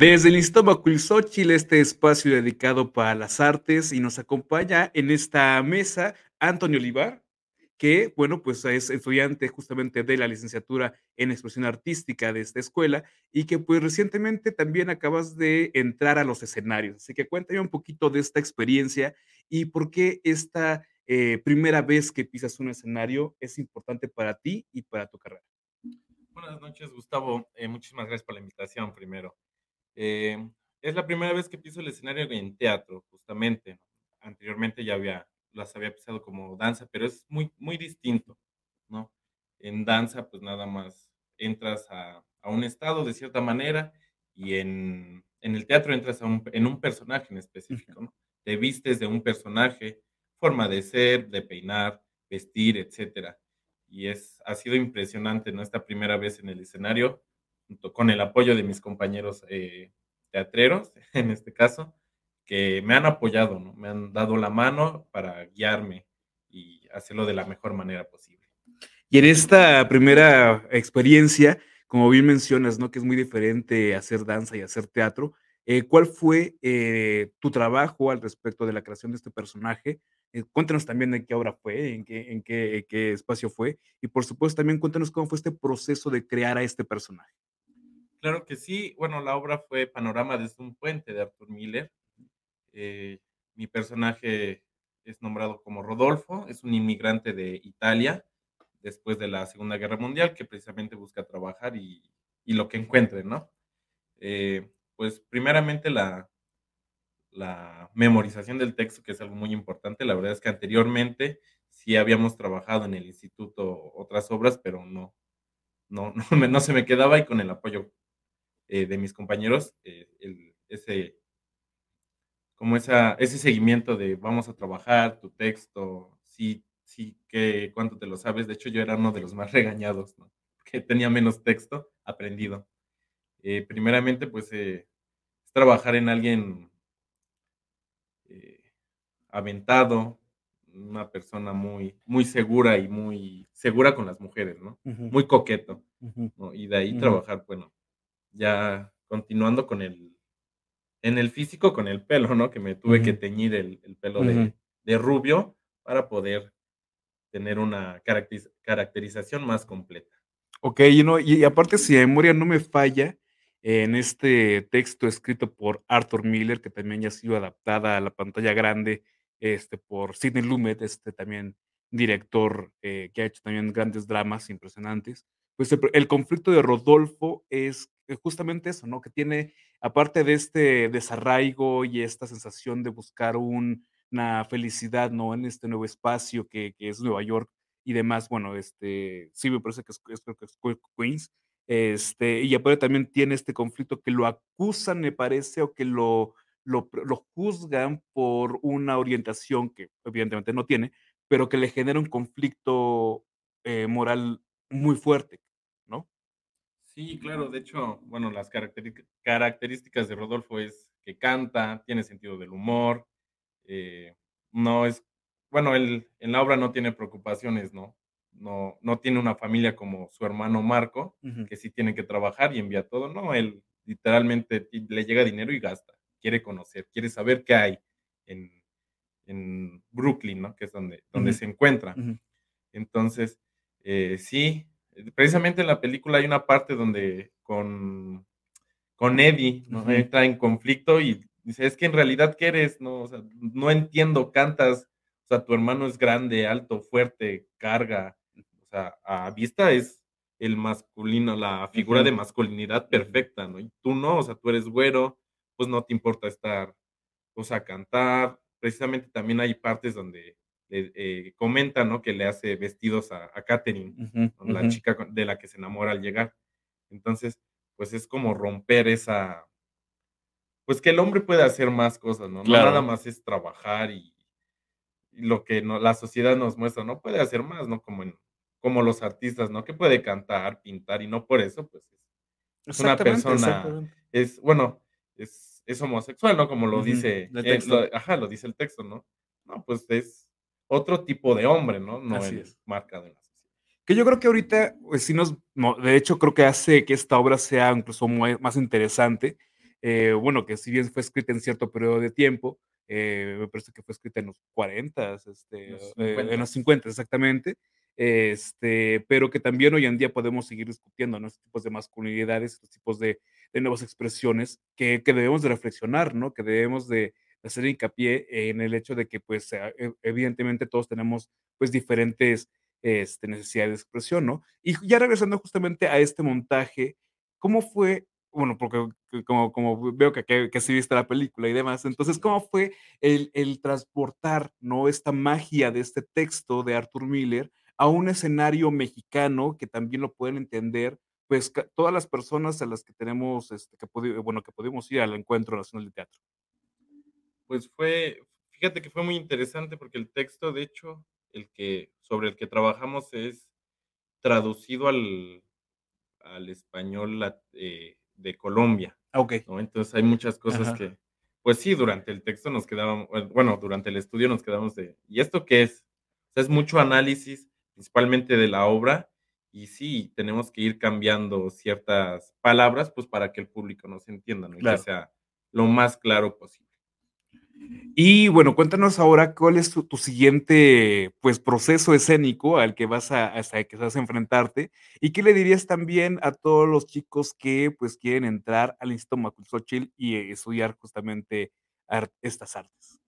Desde el Instituto Xochitl, este espacio dedicado para las artes, y nos acompaña en esta mesa Antonio Olivar, que, bueno, pues es estudiante justamente de la licenciatura en expresión artística de esta escuela y que pues recientemente también acabas de entrar a los escenarios. Así que cuéntame un poquito de esta experiencia y por qué esta eh, primera vez que pisas un escenario es importante para ti y para tu carrera. Buenas noches, Gustavo. Eh, muchísimas gracias por la invitación primero. Eh, es la primera vez que piso el escenario en teatro, justamente. Anteriormente ya había, las había pisado como danza, pero es muy, muy distinto, ¿no? En danza, pues nada más entras a, a un estado de cierta manera y en, en el teatro entras a un, en un personaje en específico, ¿no? Te vistes de un personaje, forma de ser, de peinar, vestir, etcétera. Y es, ha sido impresionante, ¿no? Esta primera vez en el escenario, con el apoyo de mis compañeros eh, teatreros, en este caso, que me han apoyado, ¿no? Me han dado la mano para guiarme y hacerlo de la mejor manera posible. Y en esta primera experiencia, como bien mencionas, ¿no? Que es muy diferente hacer danza y hacer teatro. Eh, ¿Cuál fue eh, tu trabajo al respecto de la creación de este personaje? Cuéntanos también en qué obra fue, en qué, en qué espacio fue, y por supuesto también cuéntanos cómo fue este proceso de crear a este personaje. Claro que sí. Bueno, la obra fue Panorama desde un puente de Arthur Miller. mi personaje es nombrado como Rodolfo, es un inmigrante de Italia después de la Segunda Guerra Mundial que precisamente busca trabajar y, lo que encuentre, ¿no? pues primeramente la, la memorización del texto, que es algo muy importante. La verdad es que anteriormente sí habíamos trabajado en el instituto otras obras, pero no, no, no, no se me quedaba y con el apoyo eh, de mis compañeros, eh, ese, como esa, ese seguimiento de vamos a trabajar tu texto, sí, sí, que cuánto te lo sabes. De hecho, yo era uno de los más regañados, ¿no? que tenía menos texto aprendido. Eh, primeramente, pues, es trabajar en alguien aventado, una persona muy, muy segura y muy segura con las mujeres, ¿no? Muy coqueto, ¿no? Y de ahí trabajar, bueno, ya continuando con el, en el físico, con el pelo, ¿no? Que me tuve que teñir el, pelo de, de, rubio para poder tener una caracterización más completa. Ok, y, no, y aparte, si la memoria no me falla, en este texto escrito por Arthur Miller, que también ya ha sido adaptada a la pantalla grande este, por Sidney Lumet, este también director eh, que ha hecho también grandes dramas impresionantes. Pues el, conflicto de Rodolfo es justamente eso, ¿no? Que tiene, aparte de este desarraigo y esta sensación de buscar una felicidad, ¿no? En este nuevo espacio que, es Nueva York y demás, bueno, este, sí me parece que es, que es Queens, este, y aparte también tiene este conflicto que lo acusan, me parece, o que lo, lo, juzgan por una orientación que evidentemente no tiene, pero que le genera un conflicto eh, moral muy fuerte. Sí, claro, de hecho, bueno, las características de Rodolfo es que canta, tiene sentido del humor, eh, no es, bueno, él en la obra no tiene preocupaciones, ¿no? No, no tiene una familia como su hermano Marco, que sí tiene que trabajar y envía todo, no, él literalmente le llega dinero y gasta quiere conocer, quiere saber qué hay en, en Brooklyn, ¿no? Que es donde, donde se encuentra. Entonces, eh, sí, precisamente en la película hay una parte donde con, con Eddie ¿no? entra en conflicto y dice, es que en realidad, ¿qué eres? No, o sea, no entiendo, cantas, o sea, tu hermano es grande, alto, fuerte, carga, o sea, a vista es el masculino, la figura de masculinidad perfecta, ¿no? Y tú no, o sea, tú eres güero, pues no te importa estar, o sea, cantar. Precisamente también hay partes donde eh, comenta, ¿no? Que le hace vestidos a, a Katherine, la chica de la que se enamora al llegar. Entonces, pues es como romper esa, pues que el hombre puede hacer más cosas, ¿no? No nada más es trabajar y, lo que no, la sociedad nos muestra, no puede hacer más, ¿no? Como, en, como los artistas, ¿no? Que puede cantar, pintar y no por eso, pues es, una persona, es, bueno, es es homosexual, ¿no? Como lo dice, el lo, ajá, lo dice el texto, ¿no? No, pues es otro tipo de hombre, ¿no? No Así es marcado en la sociedad. Que yo creo que ahorita, pues sí nos, no, de hecho creo que hace que esta obra sea incluso más interesante, eh, bueno, que si bien fue escrita en cierto periodo de tiempo, eh, me parece que fue escrita en los 40s, este, Los eh, en los 50s. 50 exactamente, este, pero que también hoy en día podemos seguir discutiendo, ¿no? Estos tipos de masculinidades, estos tipos de de nuevas expresiones que que debemos de reflexionar, ¿no? Que debemos de hacer hincapié en el hecho de que, pues, e evidentemente todos tenemos, pues, diferentes, este, necesidades de expresión, ¿no? Y ya regresando justamente a este montaje, ¿cómo fue? Bueno, porque que como como veo que que que sí viste la película y demás, entonces, ¿cómo fue el el transportar, no? Esta magia de este texto de Arthur Miller a un escenario mexicano que también lo pueden entender, pues, todas las personas a las que tenemos, este, que bueno, que pudimos ir al Encuentro Nacional de Teatro? Pues fue fíjate que fue muy interesante porque el texto, de hecho, el que sobre el que trabajamos es traducido al al español eh, de Colombia, Ah, okey. ¿no? Entonces, hay muchas cosas Ajá. que, pues sí, durante el texto nos quedábamos bueno, durante el estudio nos quedamos de: "¿Y esto qué es?". O sea, es mucho análisis, principalmente de la obra, y sí, tenemos que ir cambiando ciertas palabras, pues, para que el público nos entienda, ¿no? Y que sea lo más claro posible. Y bueno, cuéntanos ahora, ¿cuál es tu tu siguiente, pues, proceso escénico al que vas a hasta que vas a enfrentarte? ¿Y qué le dirías también a todos los chicos que, pues, quieren entrar al Instituto Macuilxóchitl y estudiar justamente art estas artes?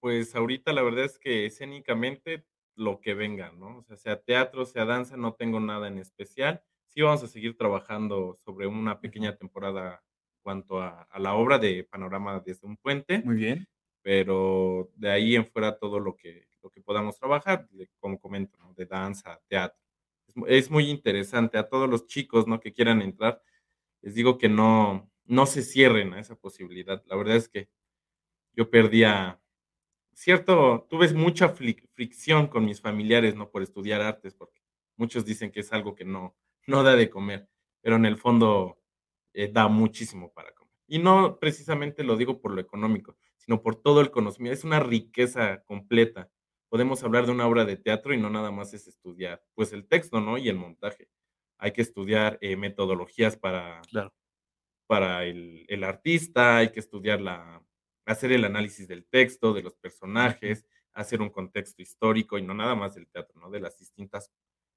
Pues, ahorita la verdad es que escénicamente lo que venga, ¿no? O sea, sea teatro, sea danza, no tengo nada en especial. Sí vamos a seguir trabajando sobre una pequeña temporada cuanto a a la obra de Panorama desde un puente, Muy bien. Pero de ahí en fuera todo lo que lo que podamos trabajar, como comento. De danza, teatro. Es mu es muy interesante. A todos los chicos, ¿no? Que quieran entrar, les digo que no no se cierren a esa posibilidad. La verdad es que yo perdía cierto tuve mucha fricción con mis familiares, ¿no? Por estudiar artes, porque muchos dicen que es algo que no no da de comer, pero en el fondo, eh, da muchísimo para comer. Y no precisamente lo digo por lo económico, sino por todo el conocimiento, es una riqueza completa. Podemos hablar de una obra de teatro y no nada más es estudiar, pues, el texto, ¿no? Y el montaje. Hay que estudiar, eh, metodologías para Claro. para el el artista, hay que estudiar la hacer el análisis del texto, de los personajes, hacer un contexto histórico y no nada más del teatro, ¿no? De las distintas,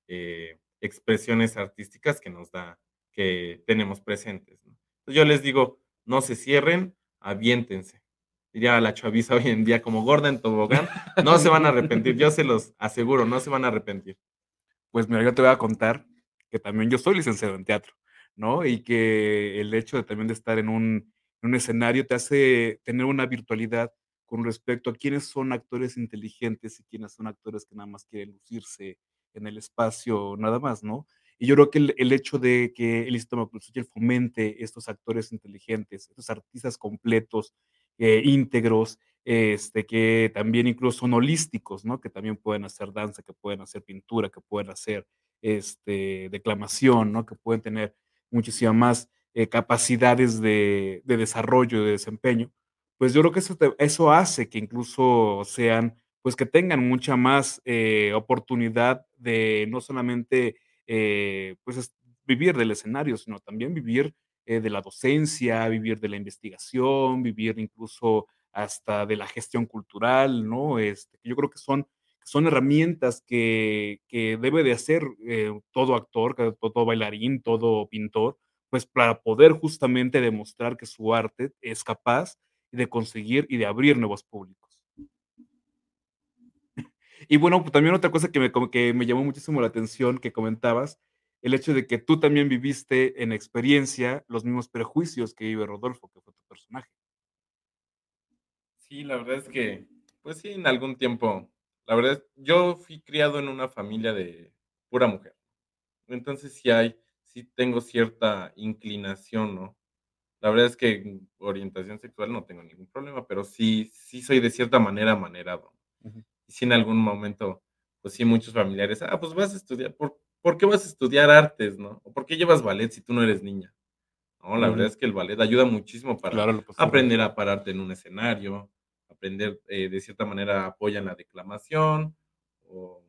eh, expresiones artísticas que nos da que tenemos presentes, ¿no? Yo les digo: "No se cierren, aviéntense". Diría la chaviza hoy en día, como gorda tobogán, no se van a arrepentir, yo se los aseguro, no se van a arrepentir. Pues mira, yo te voy a contar que también yo soy licenciado en teatro, ¿no? Y que el hecho de también de estar en un en un escenario te hace tener una virtualidad con respecto a quiénes son actores inteligentes y quiénes son actores que nada más quieren lucirse en el espacio nada más, ¿no? Y yo creo que el hecho de que el Instituto Macuilxóchitl fomente estos actores inteligentes, estos artistas completos, eh, íntegros, este, que también incluso son holísticos, ¿no? Que también pueden hacer danza, que pueden hacer pintura, que pueden hacer, este, declamación, ¿no? Que pueden tener muchísima más, eh, capacidades de de desarrollo, de desempeño. Pues yo creo que eso te hace que incluso sean, pues que tengan mucha más, eh, oportunidad de no solamente, eh, pues es vivir del escenario, sino también vivir, eh, de la docencia, vivir de la investigación, vivir incluso hasta de la gestión cultural, ¿no? Este, yo creo que son son herramientas que que debe de hacer, eh, todo actor, todo bailarín, todo pintor, pues para poder justamente demostrar que su arte es capaz de conseguir y de abrir nuevos públicos. Y bueno, pues también otra cosa que me que me llamó muchísimo la atención que comentabas, el hecho de que tú también viviste en experiencia los mismos prejuicios que vive Rodolfo, que fue tu personaje. Sí, la verdad es que, pues sí, en algún tiempo, la verdad es yo fui criado en una familia de pura mujer. Entonces, sí hay sí tengo cierta inclinación, ¿no? La verdad es que orientación sexual no tengo ningún problema, pero sí sí soy de cierta manera amanerado. Y sí, en algún momento, pues sí, muchos familiares: "Ah, pues vas a estudiar, ¿por por qué vas a estudiar artes, no? O, ¿por qué llevas ballet si tú no eres niña?". No, la verdad es que el ballet ayuda muchísimo para Claro, aprender a pararte en un escenario, aprender, eh, de cierta manera apoya en la declamación, o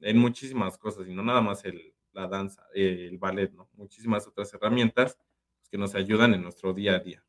en muchísimas cosas, y no nada más el la danza, el ballet, ¿no? Muchísimas otras herramientas que nos ayudan en nuestro día a día.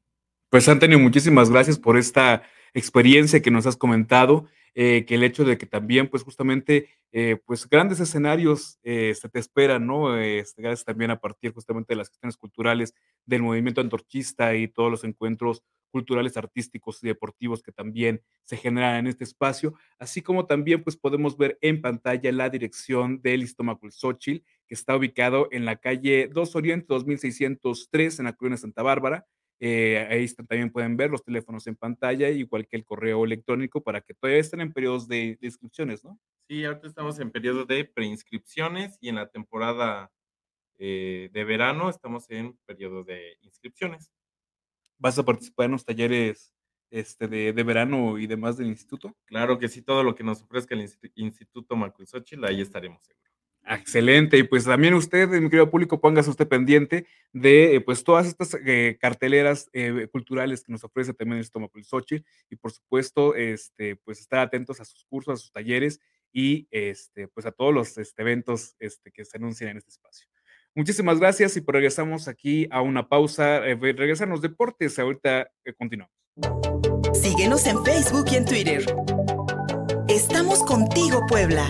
Pues, Antonio, muchísimas gracias por esta experiencia que nos has comentado, eh, que el hecho de que también, pues, justamente, eh, pues, grandes escenarios, eh, se te esperan, ¿no? Este, gracias también a partir justamente de las cuestiones culturales del movimiento antorchista y todos los encuentros culturales, artísticos y deportivos que también se generan en este espacio, así como también, pues, podemos ver en pantalla la dirección del Ixtómaculxóchitl, que está ubicado en la calle 2 Oriente 2603 en la colonia Santa Bárbara. Eh, ahí está, también pueden ver los teléfonos en pantalla, igual que el correo electrónico para que todavía estén en periodos de de inscripciones, ¿no? Sí, ahorita estamos en periodo de preinscripciones y en la temporada, eh, de verano estamos en periodo de inscripciones. ¿Vas a participar en los talleres, este, de de verano y demás del instituto? Claro que sí, todo lo que nos ofrezca el Insti Instituto Macuilxóchitl, ahí estaremos excelente. Y, pues, también usted, mi querido público, póngase usted pendiente de, eh, pues, todas estas, eh, carteleras, eh, culturales que nos ofrece también el Ixtómaculxóchitl y, por supuesto, este, pues, estar atentos a sus cursos, a sus talleres y, este, pues, a todos los, este, eventos, este, que se anuncian en este espacio. Muchísimas gracias y, pues, regresamos aquí a una pausa, regresan los deportes, ahorita, continuamos. Síguenos en Facebook y en Twitter. Estamos contigo, Puebla.